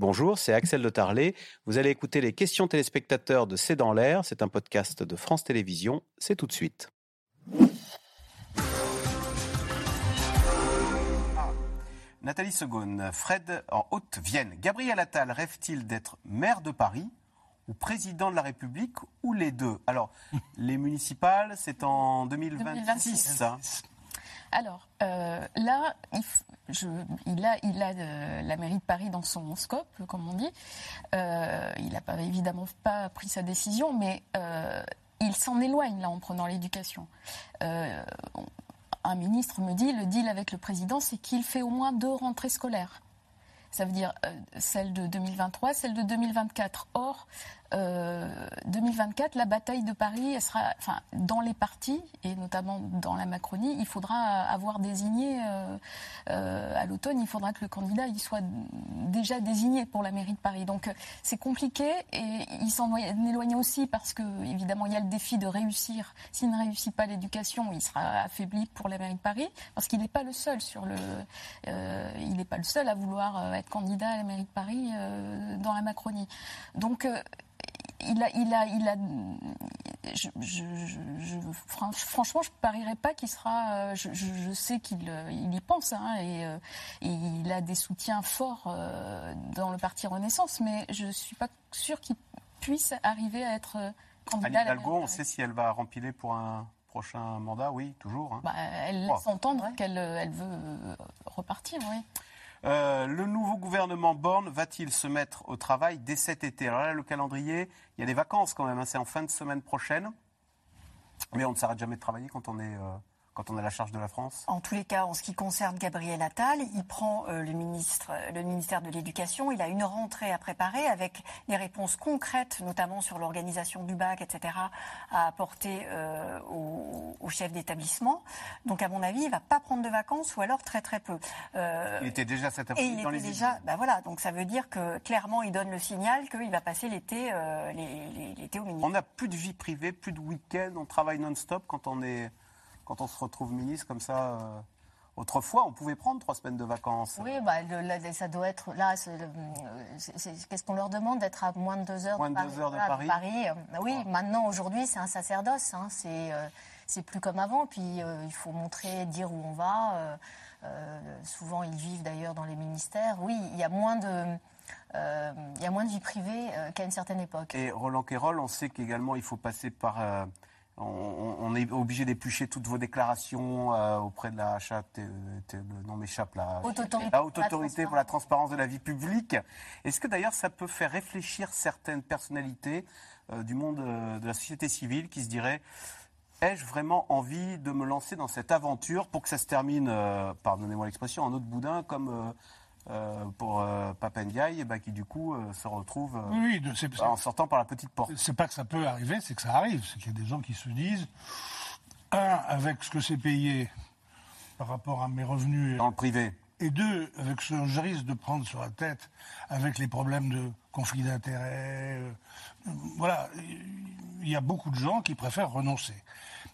Bonjour, c'est Axel de Tarlet. Vous allez écouter les questions téléspectateurs de C'est dans l'air. C'est un podcast de France Télévisions. C'est tout de suite. Nathalie Segonne, Fred en Haute-Vienne. Gabriel Attal rêve-t-il d'être maire de Paris ou président de la République ou les deux? Alors, les municipales, c'est en 2026. Alors euh, là, il, a, euh, la mairie de Paris dans son scope, comme on dit. Euh, il n'a pas, évidemment pas pris sa décision, mais il s'en éloigne là en prenant l'éducation. un ministre me dit, le deal avec le président, c'est qu'il fait au moins deux rentrées scolaires. Ça veut dire celle de 2023, celle de 2024. Or, 2024, euh, la bataille de Paris, sera, enfin, dans les partis et notamment dans la Macronie, il faudra avoir désigné euh, euh, à l'automne, il faudra que le candidat soit déjà désigné pour la mairie de Paris. Donc c'est compliqué et il s'en éloigne aussi parce que évidemment il y a le défi de réussir. S'il ne réussit pas l'éducation, il sera affaibli pour la mairie de Paris parce qu'il n'est pas le seul sur le, il n'est pas le seul à vouloir être candidat à la mairie de Paris dans la Macronie. Donc il a, il a, il a. Je, franchement, je parierais pas qu'il sera. Euh, je, sais qu'il euh, il y pense hein, euh, et, il a des soutiens forts dans le parti Renaissance, mais je suis pas sûre qu'il puisse arriver à être candidat. Anne Hidalgo, on sait si elle va rempiler pour un prochain mandat, oui, toujours. Hein. Bah, elle laisse entendre qu'elle elle veut repartir, oui. Euh, le nouveau gouvernement Borne va-t-il se mettre au travail dès cet été? Alors là, le calendrier, il y a des vacances quand même, hein, c'est en fin de semaine prochaine. Mais on ne s'arrête jamais de travailler quand on est euh, quand on a la charge de la France? En tous les cas, en ce qui concerne Gabriel Attal, il prend euh, le, ministre, le ministère de l'Éducation. Il a une rentrée à préparer avec des réponses concrètes, notamment sur l'organisation du bac, etc., à apporter euh, au, chef d'établissement. Donc, à mon avis, il ne va pas prendre de vacances ou alors très très peu. Euh, il était déjà cet après-midi dans les déjà, ben voilà, donc ça veut dire que clairement, il donne le signal qu'il va passer l'été l'été au ministère. On n'a plus de vie privée, plus de week-end, on travaille non-stop quand on est quand on se retrouve ministre comme ça euh, Autrefois, on pouvait prendre trois semaines de vacances. Oui, bah, ça doit être là. Qu'est-ce qu'on leur demande d'être à moins de deux heures moins de, Paris, deux heures de Paris. Euh, oui, maintenant aujourd'hui, c'est un sacerdoce. Hein, euh, c'est plus comme avant. Puis il faut montrer, dire où on va. souvent, ils vivent d'ailleurs dans les ministères. Oui, il y a moins de. il y a moins de vie privée qu'à une certaine époque. Et Roland Quérol, on sait qu'également il faut passer par on, est obligé d'éplucher toutes vos déclarations euh, auprès de la HAT, le nom m'échappe la haute autorité, pour la transparence de la vie publique. Est-ce que d'ailleurs ça peut faire réfléchir certaines personnalités euh, du monde euh, de la société civile qui se diraient ai-je vraiment envie de me lancer dans cette aventure pour que ça se termine, pardonnez-moi l'expression, en autre boudin comme euh, pour euh, Papendiaï, bah, qui du coup euh, se retrouve en sortant par la petite porte. C'est pas que ça peut arriver, c'est que ça arrive. C'est qu'il y a des gens qui se disent, un, avec ce que c'est payé par rapport à mes revenus. Dans le privé. Et deux, avec ce que je risque de prendre sur la tête, avec les problèmes de conflit d'intérêts. voilà, il y a beaucoup de gens qui préfèrent renoncer.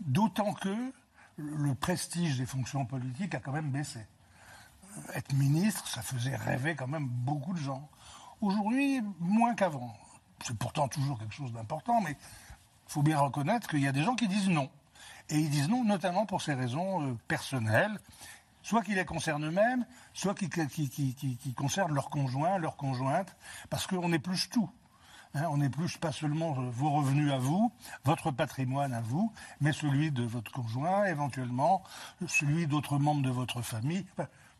D'autant que le prestige des fonctions politiques a quand même baissé être ministre, ça faisait rêver quand même beaucoup de gens. Aujourd'hui, moins qu'avant. C'est pourtant toujours quelque chose d'important, mais il faut bien reconnaître qu'il y a des gens qui disent non. Et ils disent non notamment pour ces raisons euh, personnelles, soit qui les concernent eux-mêmes, soit qui, concernent leur conjoint, leur conjointe, parce qu'on épluche tout. Hein, on n'épluche pas seulement euh, vos revenus à vous, votre patrimoine à vous, mais celui de votre conjoint, éventuellement celui d'autres membres de votre famille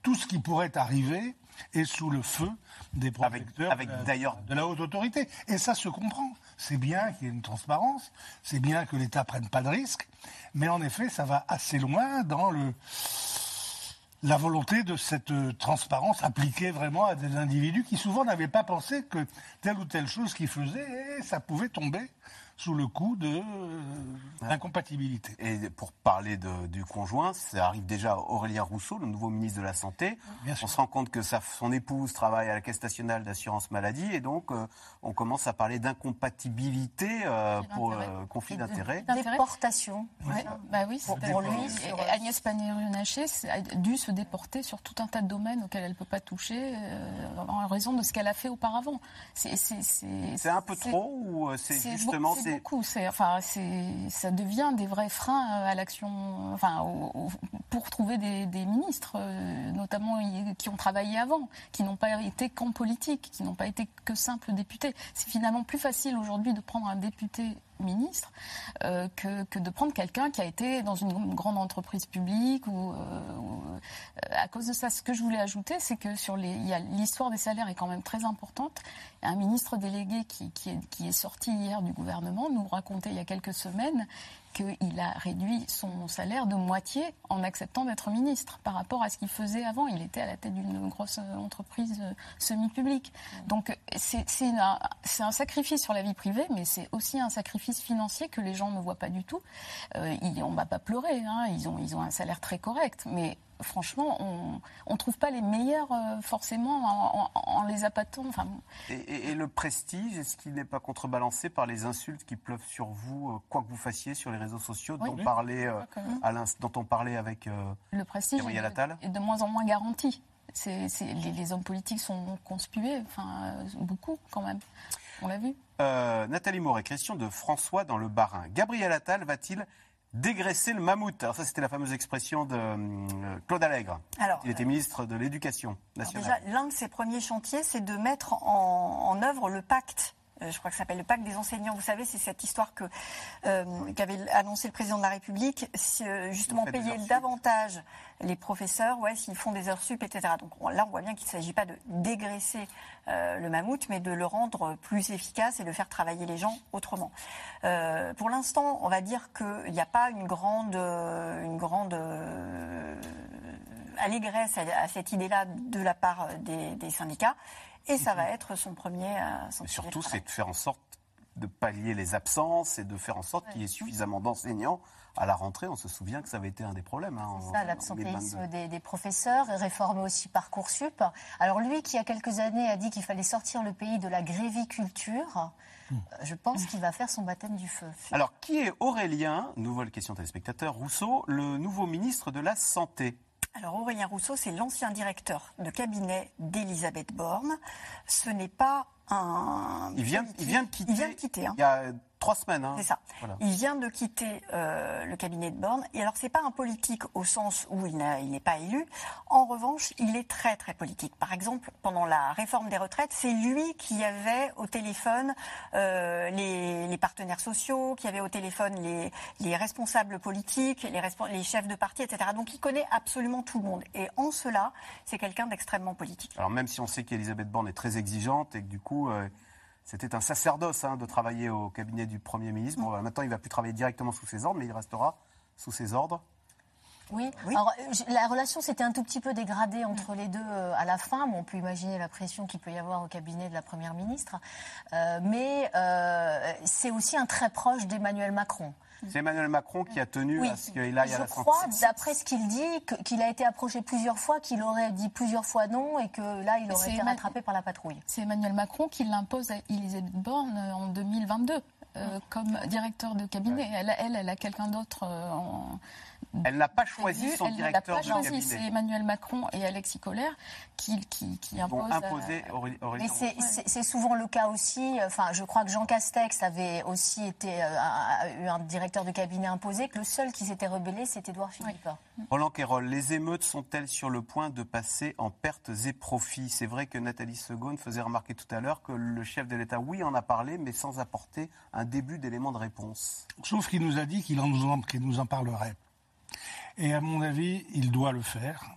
tout ce qui pourrait arriver est sous le feu des projecteurs avec, d'ailleurs de la haute autorité. Et ça se comprend. C'est bien qu'il y ait une transparence, c'est bien que l'État prenne pas de risques, mais en effet, ça va assez loin dans le la volonté de cette transparence appliquée vraiment à des individus qui souvent n'avaient pas pensé que telle ou telle chose qu'ils faisaient, ça pouvait tomber sous le coup de l'incompatibilité. Et pour parler de- du conjoint, ça arrive déjà à Aurélien Rousseau, le nouveau ministre de la Santé. Bien On sûr. se rend compte que sa- son épouse travaille à la Caisse nationale d'assurance maladie et donc euh, on commence à parler d'incompatibilité euh, pour euh, conflit Et de- d'intérêt. d'intérêt. Déportation. Ouais, bah oui, Pour- c'est- pour lui, sur- Agnès Pannier-Runacher a dû se déporter sur tout un tas de domaines auxquels elle ne peut pas toucher euh, en raison de ce qu'elle a fait auparavant. C'est un peu trop ou euh, c'est justement beaucoup. C'est enfin, c'est ça devient des vrais freins euh, à l'action, enfin, au- au- pour trouver des, des ministres, euh, notamment qui ont travaillé avant, qui n'ont pas été qu'en politique, qui n'ont pas été que simples députés. C'est finalement plus facile aujourd'hui de prendre un député ministre euh, que, de prendre quelqu'un qui a été dans une grande entreprise publique ou, euh, euh, à cause de ça. Ce que je voulais ajouter c'est que sur les l'histoire des salaires est quand même très importante. Un ministre délégué qui est sorti hier du gouvernement nous racontait il y a quelques semaines qu'il a réduit son salaire de moitié en acceptant d'être ministre par rapport à ce qu'il faisait avant. Il était à la tête d'une grosse entreprise euh, semi-publique. Donc euh, c'est un, sacrifice sur la vie privée, mais c'est aussi un sacrifice financier que les gens ne voient pas du tout. Euh, ils, on ne va pas pleurer, hein, ils, ont, ils ont un salaire très correct, mais franchement, on ne trouve pas les meilleurs euh, forcément en, en- en les appâtant. Enfin, et, et- et le prestige est-ce qu'il n'est pas contrebalancé par les insultes qui pleuvent sur vous euh, quoi que vous fassiez sur les réseaux sociaux Oui. dont parlait euh, à dont on parlait avec euh, le prestige est, est de moins en moins garanti. C'est- les, les hommes politiques sont conspués, enfin beaucoup quand même. On l'a vu. Nathalie Moret, question de François dans le Bas-Rhin. Gabriel Attal va-t-il dégraisser le mammouth Alors ça, c'était la fameuse expression de euh, Claude Allègre. Alors, Il était ministre de l'Éducation nationale. déjà, l'un de ses premiers chantiers, c'est de mettre en, en œuvre le pacte. Euh, je crois que ça s'appelle le pacte des enseignants. Vous savez, c'est cette histoire que euh, qu'avait annoncé le président de la République, si, euh, justement payer davantage les professeurs, ouais, s'ils font des heures sup, etc. Donc on- là, on voit bien qu'il ne s'agit pas de dégraisser euh, le mammouth, mais de le rendre plus efficace et de faire travailler les gens autrement. Pour l'instant, on va dire qu'il n'y a pas une grande, une grande allégresse à, à cette idée-là de la part des, des syndicats. Et ça va être son premier. euh, son Mais surtout, c'est de faire en sorte de pallier les absences et de faire en sorte qu'il y ait suffisamment d'enseignants à la rentrée. On se souvient que ça avait été un des problèmes. hein, en- Ça, en l'absentéisme 2022. des, des professeurs, réformer aussi Parcoursup. Alors lui qui, il y a quelques années, a dit qu'il fallait sortir le pays de la gréviculture, Hmm. euh, je pense qu'il va faire son baptême du feu. Alors, qui est Aurélien, nouvelle question téléspectateur, Rousseau, le nouveau ministre de la Santé Alors Aurélien Rousseau, c'est l'ancien directeur de cabinet d'Elisabeth Borne. Ce n'est pas un. il vient, il vient de quitter. Il vient de quitter. hein. Il y a trois semaines. hein. C'est ça. Voilà. Il vient de quitter euh, le cabinet de Borne. Et alors, c'est pas un politique au sens où il n'est pas élu. En revanche, il est très, très politique. Par exemple, pendant la réforme des retraites, c'est lui qui avait au téléphone euh, les, les partenaires sociaux, qui avait au téléphone les, les responsables politiques, les, les chefs de parti, etc. Donc, il connaît absolument tout le monde. Et en cela, c'est quelqu'un d'extrêmement politique. Alors, même si on sait qu'Elisabeth Borne est très exigeante et que du coup, euh, c'était un sacerdoce hein, de travailler au cabinet du Premier ministre. Bon, euh, maintenant, il ne va plus travailler directement sous ses ordres, mais il restera sous ses ordres. Oui. Oui. Alors, euh, la relation s'était un tout petit peu dégradée entre les deux euh, à la fin. Bon, on peut imaginer la pression qu'il peut y avoir au cabinet de la première ministre, Euh, mais euh, c'est aussi un très proche d'Emmanuel Macron. C'est Emmanuel Macron qui a tenu Oui. à ce qu'il aille à Je la crois, santé. d'après ce qu'il dit, qu'il a été approché plusieurs fois, qu'il aurait dit plusieurs fois non, et que là, il aurait C'est été rattrapé par la patrouille. C'est Emmanuel Macron qui l'impose à Elisabeth Borne en 2022 euh, comme directeur de cabinet. Elle, elle, elle a quelqu'un d'autre euh, en Elle n'a pas choisi son Elle directeur pas de choisi. C'est. Emmanuel Macron et Alexis Collère qui, qui, qui imposent. Auré- Aurélien Mais c'est- souvent le cas aussi. Enfin, je crois que Jean Castex avait aussi été euh, un, un- eu un directeur de cabinet imposé, que le seul qui s'était rebellé, c'est Édouard Philippe. Roland Quérol, les émeutes sont-elles sur le point de passer en pertes et profits C'est vrai que Nathalie Segonde faisait remarquer tout à l'heure que le chef de l'État, oui, en a parlé, mais sans apporter un début d'élément de réponse. Sauf qu'il nous a dit qu'il en nous en, parlerait. Et à mon avis, il doit le faire,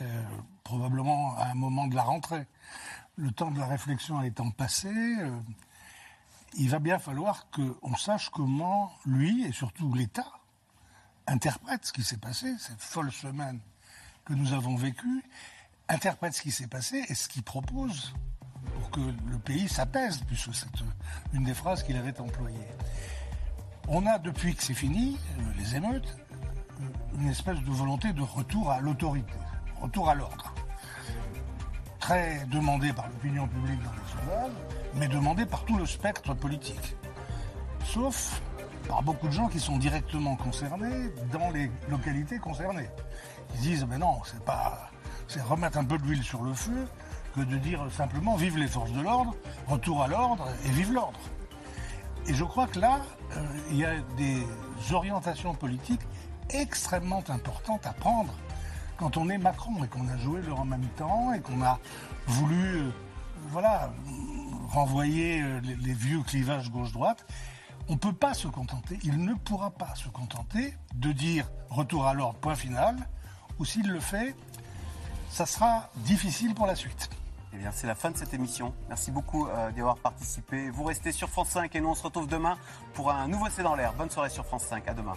euh, probablement à un moment de la rentrée. Le temps de la réflexion étant passé, euh, il va bien falloir qu'on sache comment lui, et surtout l'État, interprète ce qui s'est passé, cette folle semaine que nous avons vécue, interprète ce qui s'est passé et ce qu'il propose pour que le pays s'apaise, puisque c'est une des phrases qu'il avait employées. On a, depuis que c'est fini, les émeutes, une espèce de volonté de retour à l'autorité, retour à l'ordre. Très demandé par l'opinion publique dans les sondages, mais demandé par tout le spectre politique. Sauf par beaucoup de gens qui sont directement concernés dans les localités concernées. Ils disent, mais non, c'est pas. C'est remettre un peu d'huile sur le feu que de dire simplement vive les forces de l'ordre, retour à l'ordre et vive l'ordre. Et je crois que là, euh, il y a des orientations politiques extrêmement importantes à prendre quand on est Macron et qu'on a joué le en même temps et qu'on a voulu, euh, voilà, renvoyer euh, les, vieux clivages gauche-droite. On ne peut pas se contenter, il ne pourra pas se contenter de dire retour à l'ordre, point final, ou s'il le fait, ça sera difficile pour la suite. Eh bien, c'est la fin de cette émission. Merci beaucoup euh, d'y avoir participé. Vous restez sur France 5 et nous, on se retrouve demain pour un nouveau C'est dans l'air. Bonne soirée sur France 5. À demain.